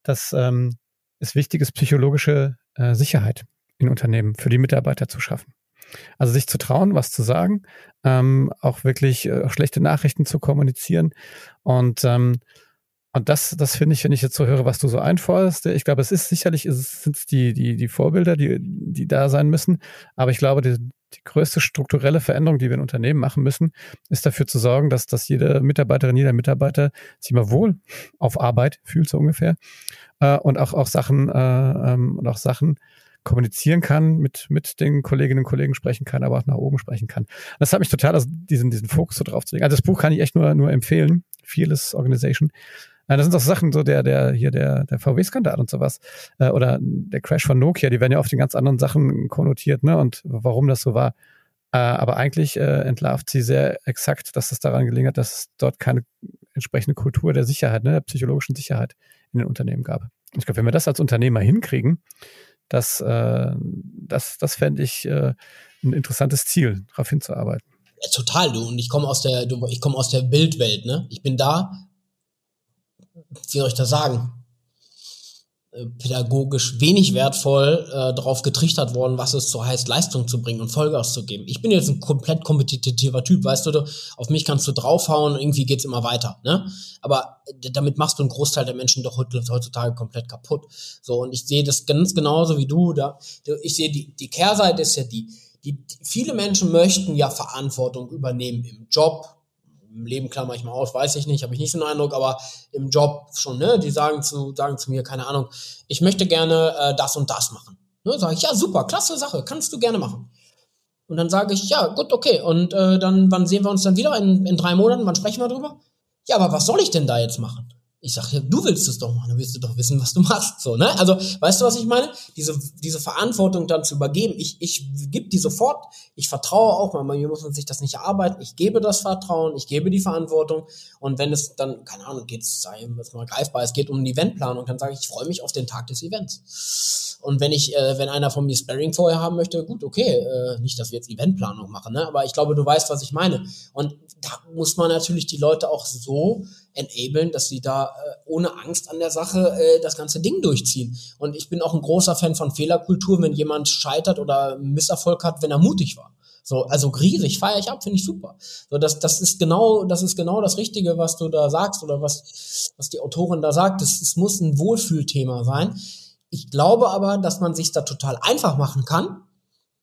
dass ähm, es wichtig ist, psychologische äh, Sicherheit in Unternehmen für die Mitarbeiter zu schaffen. Also sich zu trauen, was zu sagen, ähm, auch wirklich äh, schlechte Nachrichten zu kommunizieren. Und, ähm, und das, das finde ich, wenn ich jetzt so höre, was du so einforderst, ich glaube, es ist sicherlich, es sind die, die, die Vorbilder, die, die da sein müssen. Aber ich glaube, die, die größte strukturelle Veränderung, die wir in Unternehmen machen müssen, ist dafür zu sorgen, dass, dass jede Mitarbeiterin, jeder Mitarbeiter sich mal wohl auf Arbeit fühlt, so ungefähr. Äh, und auch, auch Sachen, äh, ähm, und auch Sachen, kommunizieren kann, mit, mit den Kolleginnen und Kollegen sprechen kann, aber auch nach oben sprechen kann. Das hat mich total, also diesen, diesen Fokus so drauf zu legen. Also das Buch kann ich echt nur, nur empfehlen. Fearless Organization. Äh, das sind auch Sachen, so der, der, hier der, der VW-Skandal und sowas. Äh, oder der Crash von Nokia, die werden ja oft in ganz anderen Sachen konnotiert, ne? Und warum das so war. Äh, aber eigentlich entlarvt sie sehr exakt, dass es daran gelegen hat, dass es dort keine entsprechende Kultur der Sicherheit, ne, der psychologischen Sicherheit in den Unternehmen gab. Ich glaube, wenn wir das als Unternehmer hinkriegen, das, äh, das, das fände ich äh, ein interessantes Ziel, darauf hinzuarbeiten. Ja, total, du. Und ich komme aus der, du, ich komme aus der Bildwelt, ne? Ich bin da, wie soll ich das sagen? Pädagogisch wenig wertvoll äh, darauf getrichtert worden, was es so heißt, Leistung zu bringen und Vollgas zu geben. Ich bin jetzt ein komplett kompetitiver Typ, weißt du, auf mich kannst du draufhauen, irgendwie geht's immer weiter, ne? Aber damit machst du einen Großteil der Menschen doch heutzutage komplett kaputt. So, und ich sehe das ganz genauso wie du da. Ich sehe, die, die Kehrseite ist ja die, die, viele Menschen möchten ja Verantwortung übernehmen im Job, im Leben ich mal aus, weiß ich nicht, habe ich nicht so einen Eindruck, aber im Job schon, ne? Die sagen zu, sagen zu mir, keine Ahnung, ich möchte gerne äh, das und das machen. Ne? Sage ich, ja, super, klasse Sache, kannst du gerne machen. Und dann sage ich, ja, gut, okay. Und äh, dann, wann sehen wir uns dann wieder? In, in drei Monaten, wann sprechen wir drüber? Ja, aber was soll ich denn da jetzt machen? Ich sag ja, du willst es doch machen, dann willst du doch wissen, was du machst. So, ne? Also, weißt du, was ich meine? Diese, diese Verantwortung dann zu übergeben. Ich, ich gebe die sofort, ich vertraue auch, weil hier muss man sich das nicht erarbeiten. Ich gebe das Vertrauen, ich gebe die Verantwortung. Und wenn es dann, keine Ahnung, geht's, sei jetzt mal greifbar, es geht um eine Eventplanung, dann sage ich, ich freue mich auf den Tag des Events. Und wenn ich, äh, wenn einer von mir Sparring vorher haben möchte, gut, okay, äh, nicht, dass wir jetzt Eventplanung machen, ne? Aber ich glaube, du weißt, was ich meine. Und da muss man natürlich die Leute auch so enablen, dass sie da äh, ohne Angst an der Sache äh, das ganze Ding durchziehen. Und ich bin auch ein großer Fan von Fehlerkultur, wenn jemand scheitert oder Misserfolg hat, wenn er mutig war. So, also riesig, feiere ich ab, finde ich super. So, das, das ist genau, das ist genau das Richtige, was du da sagst oder was, was die Autorin da sagt. Es, es muss ein Wohlfühlthema sein. Ich glaube aber, dass man sich da total einfach machen kann,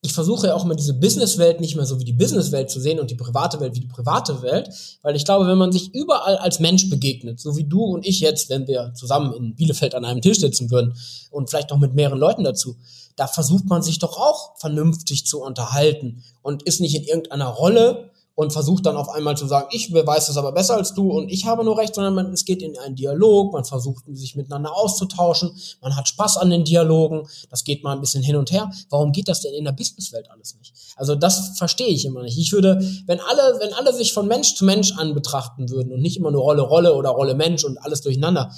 ich versuche ja auch immer diese Businesswelt nicht mehr so wie die Businesswelt zu sehen und die private Welt wie die private Welt, weil ich glaube, wenn man sich überall als Mensch begegnet, so wie du und ich jetzt, wenn wir zusammen in Bielefeld an einem Tisch sitzen würden und vielleicht noch mit mehreren Leuten dazu, da versucht man sich doch auch vernünftig zu unterhalten und ist nicht in irgendeiner Rolle und versucht dann auf einmal zu sagen, ich weiß es aber besser als du und ich habe nur recht, sondern man, es geht in einen Dialog, man versucht sich miteinander auszutauschen, man hat Spaß an den Dialogen, das geht mal ein bisschen hin und her. Warum geht das denn in der Businesswelt alles nicht? Also das verstehe ich immer nicht. Ich würde, wenn alle, wenn alle sich von Mensch zu Mensch an betrachten würden und nicht immer nur Rolle, Rolle oder Rolle Mensch und alles durcheinander,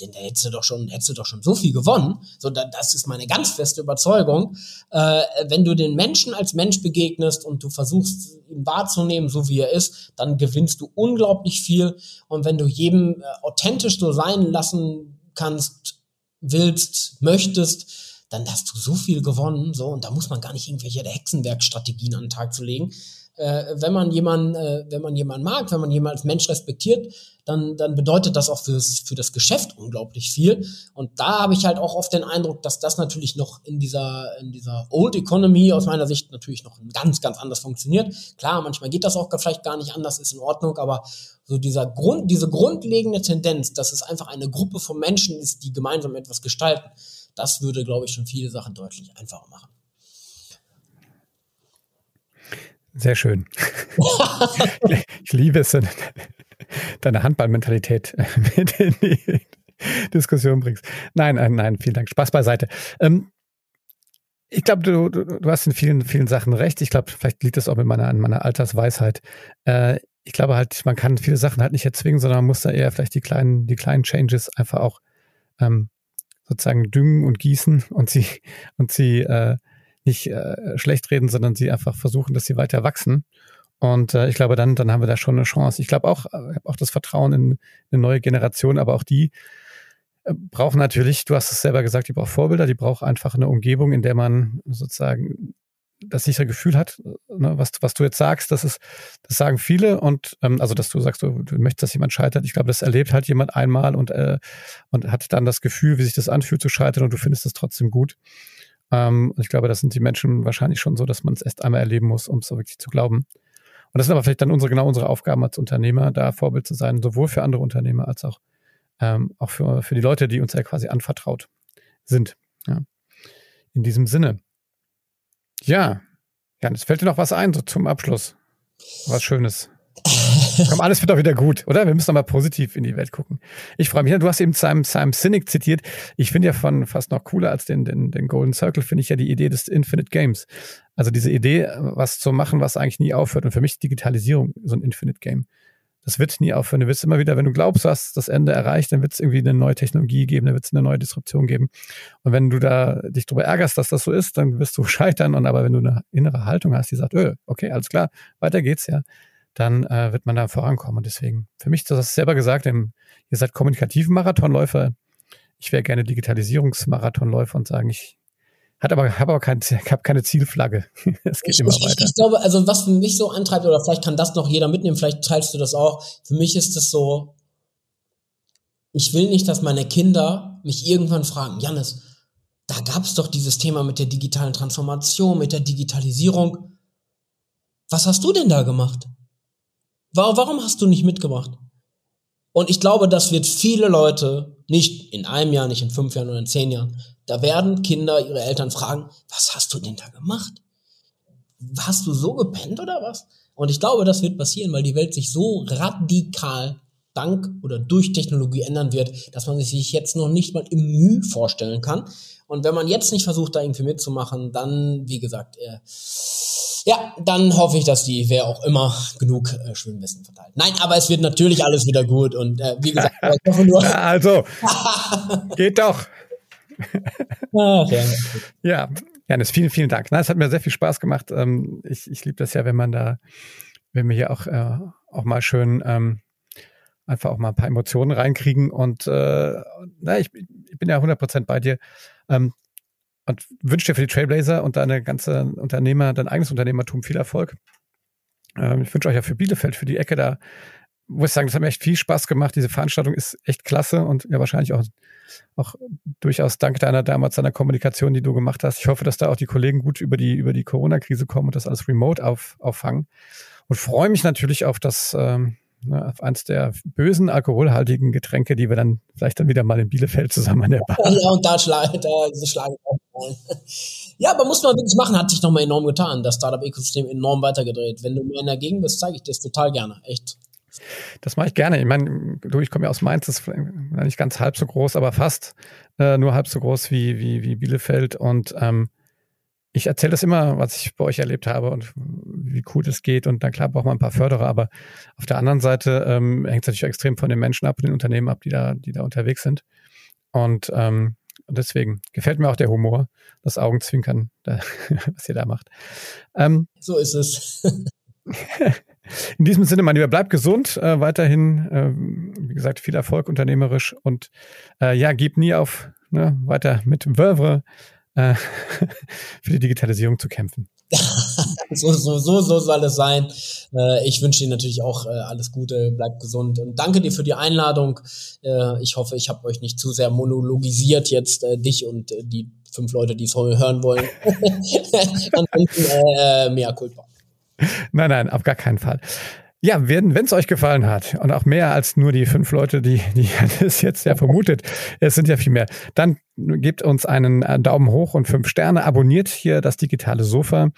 dann hättest du doch schon, hättest du doch schon so viel gewonnen. So, das ist meine ganz feste Überzeugung. Äh, wenn du den Menschen als Mensch begegnest und du versuchst, ihn wahrzunehmen, so wie er ist, dann gewinnst du unglaublich viel. Und wenn du jedem äh, authentisch so sein lassen kannst, willst, möchtest, dann hast du so viel gewonnen. So, und da muss man gar nicht irgendwelche Hexenwerkstrategien an den Tag zu legen. Äh, wenn man jemanden, äh, wenn man jemanden mag, wenn man jemanden als Mensch respektiert, dann, dann bedeutet das auch fürs, für das Geschäft unglaublich viel. Und da habe ich halt auch oft den Eindruck, dass das natürlich noch in dieser, in dieser Old Economy aus meiner Sicht natürlich noch ganz, ganz anders funktioniert. Klar, manchmal geht das auch vielleicht gar nicht anders, ist in Ordnung, aber so dieser Grund, diese grundlegende Tendenz, dass es einfach eine Gruppe von Menschen ist, die gemeinsam etwas gestalten, das würde, glaube ich, schon viele Sachen deutlich einfacher machen. Sehr schön. ich liebe es, deine Handballmentalität mit in die Diskussion bringst. Nein, nein, nein, vielen Dank. Spaß beiseite. Ähm, ich glaube, du, du, du, hast in vielen, vielen Sachen recht. Ich glaube, vielleicht liegt das auch mit meiner, meiner Altersweisheit. Äh, ich glaube halt, man kann viele Sachen halt nicht erzwingen, sondern man muss da eher vielleicht die kleinen, die kleinen Changes einfach auch ähm, sozusagen düngen und gießen und sie und sie äh, nicht äh, schlecht reden, sondern sie einfach versuchen, dass sie weiter wachsen. Und äh, ich glaube, dann, dann haben wir da schon eine Chance. Ich glaube auch, äh, auch das Vertrauen in eine neue Generation, aber auch die äh, brauchen natürlich, du hast es selber gesagt, die braucht Vorbilder, die braucht einfach eine Umgebung, in der man sozusagen das sichere Gefühl hat, ne, was, was du jetzt sagst, das ist, das sagen viele und ähm, also dass du sagst, du, du möchtest, dass jemand scheitert. Ich glaube, das erlebt halt jemand einmal und äh, und hat dann das Gefühl, wie sich das anfühlt zu scheitern und du findest es trotzdem gut. Ähm, und ich glaube, das sind die Menschen wahrscheinlich schon so, dass man es erst einmal erleben muss, um es so wirklich zu glauben. Und das sind aber vielleicht dann unsere, genau unsere Aufgaben als Unternehmer, da Vorbild zu sein, sowohl für andere Unternehmer als auch, ähm, auch für, für die Leute, die uns ja quasi anvertraut sind. Ja. In diesem Sinne. Ja, ja, es fällt dir noch was ein, so zum Abschluss. Was Schönes. Komm, alles wird doch wieder gut, oder? Wir müssen doch mal positiv in die Welt gucken. Ich freue mich. Du hast eben Simon, Simon Cynic zitiert. Ich finde ja von fast noch cooler als den, den, den Golden Circle, finde ich ja die Idee des Infinite Games. Also diese Idee, was zu machen, was eigentlich nie aufhört. Und für mich Digitalisierung so ein Infinite Game. Das wird nie aufhören. Du wirst immer wieder, wenn du glaubst, du hast das Ende erreicht, dann wird es irgendwie eine neue Technologie geben, dann wird es eine neue Disruption geben. Und wenn du da dich darüber ärgerst, dass das so ist, dann wirst du scheitern. Und aber wenn du eine innere Haltung hast, die sagt, öh, okay, alles klar, weiter geht's ja, dann äh, wird man da vorankommen. Und deswegen, für mich, das hast du selber gesagt, im, ihr seid kommunikativen Marathonläufer. Ich wäre gerne Digitalisierungsmarathonläufer und sagen, ich hat aber, habe aber kein, hab keine Zielflagge. Es geht ich, immer weiter. Ich glaube, also was mich so antreibt, oder vielleicht kann das noch jeder mitnehmen, vielleicht teilst du das auch. Für mich ist es so, ich will nicht, dass meine Kinder mich irgendwann fragen, Jannis, da gab es doch dieses Thema mit der digitalen Transformation, mit der Digitalisierung. Was hast du denn da gemacht? Warum hast du nicht mitgemacht? Und ich glaube, das wird viele Leute, nicht in einem Jahr, nicht in fünf Jahren oder in zehn Jahren, da werden Kinder ihre Eltern fragen, was hast du denn da gemacht? Hast du so gepennt oder was? Und ich glaube, das wird passieren, weil die Welt sich so radikal dank oder durch Technologie ändern wird, dass man sich jetzt noch nicht mal im Mühe vorstellen kann. Und wenn man jetzt nicht versucht, da irgendwie mitzumachen, dann, wie gesagt, äh, ja, dann hoffe ich, dass die, wer auch immer, genug äh, Schwimmwissen verteilt. Nein, aber es wird natürlich alles wieder gut. Und äh, wie gesagt, ich hoffe nur. also, geht doch. Ach, ja. ja, Janis, vielen, vielen Dank. Na, es hat mir sehr viel Spaß gemacht. Ähm, ich ich liebe das ja, wenn man da, wenn wir hier auch, äh, auch mal schön ähm, einfach auch mal ein paar Emotionen reinkriegen. Und äh, na, ich, ich bin ja 100% bei dir. Ähm, und wünsche dir für die Trailblazer und deine ganze Unternehmer, dein eigenes Unternehmertum viel Erfolg. Ähm, ich wünsche euch ja für Bielefeld, für die Ecke da, muss ich sagen, das hat mir echt viel Spaß gemacht. Diese Veranstaltung ist echt klasse und ja wahrscheinlich auch, auch durchaus dank deiner damals deiner Kommunikation, die du gemacht hast. Ich hoffe, dass da auch die Kollegen gut über die, über die Corona-Krise kommen und das alles remote auf, auffangen. Und freue mich natürlich auf das, ähm, ne, auf eins der bösen alkoholhaltigen Getränke, die wir dann vielleicht dann wieder mal in Bielefeld zusammen an der Bar. Ja, und da schlagen, da schlagen Ja, aber muss man wirklich machen, hat sich nochmal enorm getan. Das Startup-Ökosystem enorm weitergedreht. Wenn du mir in der Gegend bist, zeige ich das total gerne. Echt. Das mache ich gerne. Ich meine, du, ich komme ja aus Mainz, das ist nicht ganz halb so groß, aber fast äh, nur halb so groß wie, wie, wie Bielefeld. Und ähm, ich erzähle das immer, was ich bei euch erlebt habe und wie cool das geht. Und dann klar braucht man ein paar Förderer, aber auf der anderen Seite ähm, hängt es natürlich extrem von den Menschen ab, den Unternehmen ab, die da, die da unterwegs sind. Und ähm, deswegen gefällt mir auch der Humor, das Augenzwinkern, da, was ihr da macht. Ähm, so ist es. in diesem Sinne, mein Lieber, bleib gesund, äh, weiterhin, äh, wie gesagt, viel Erfolg unternehmerisch und äh, ja, gib nie auf, ne, weiter mit Wörvre äh, für die Digitalisierung zu kämpfen. so, so, so, so soll es sein. Äh, ich wünsche dir natürlich auch äh, alles Gute, bleib gesund und danke dir für die Einladung. Äh, ich hoffe, ich habe euch nicht zu sehr monologisiert jetzt, dich und die fünf Leute, die es hören wollen. Ansonsten äh, mehr Kulpa. Nein, nein, auf gar keinen Fall. Ja, wenn es euch gefallen hat und auch mehr als nur die fünf Leute, die, die es jetzt ja vermutet, es sind ja viel mehr, dann gebt uns einen äh, Daumen hoch und fünf Sterne, abonniert hier das digitale Sofa.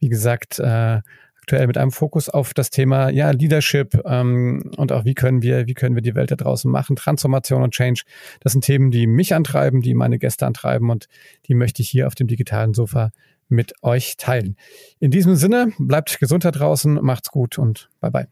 Wie gesagt, äh, aktuell mit einem Fokus auf das Thema ja Leadership ähm, und auch wie können wir wie können wir die Welt da draußen machen? Transformation und Change. Das sind Themen die mich antreiben die meine Gäste antreiben und die möchte ich hier auf dem digitalen Sofa mit euch teilen. In diesem Sinne, bleibt gesund da draußen, macht's gut und bye bye.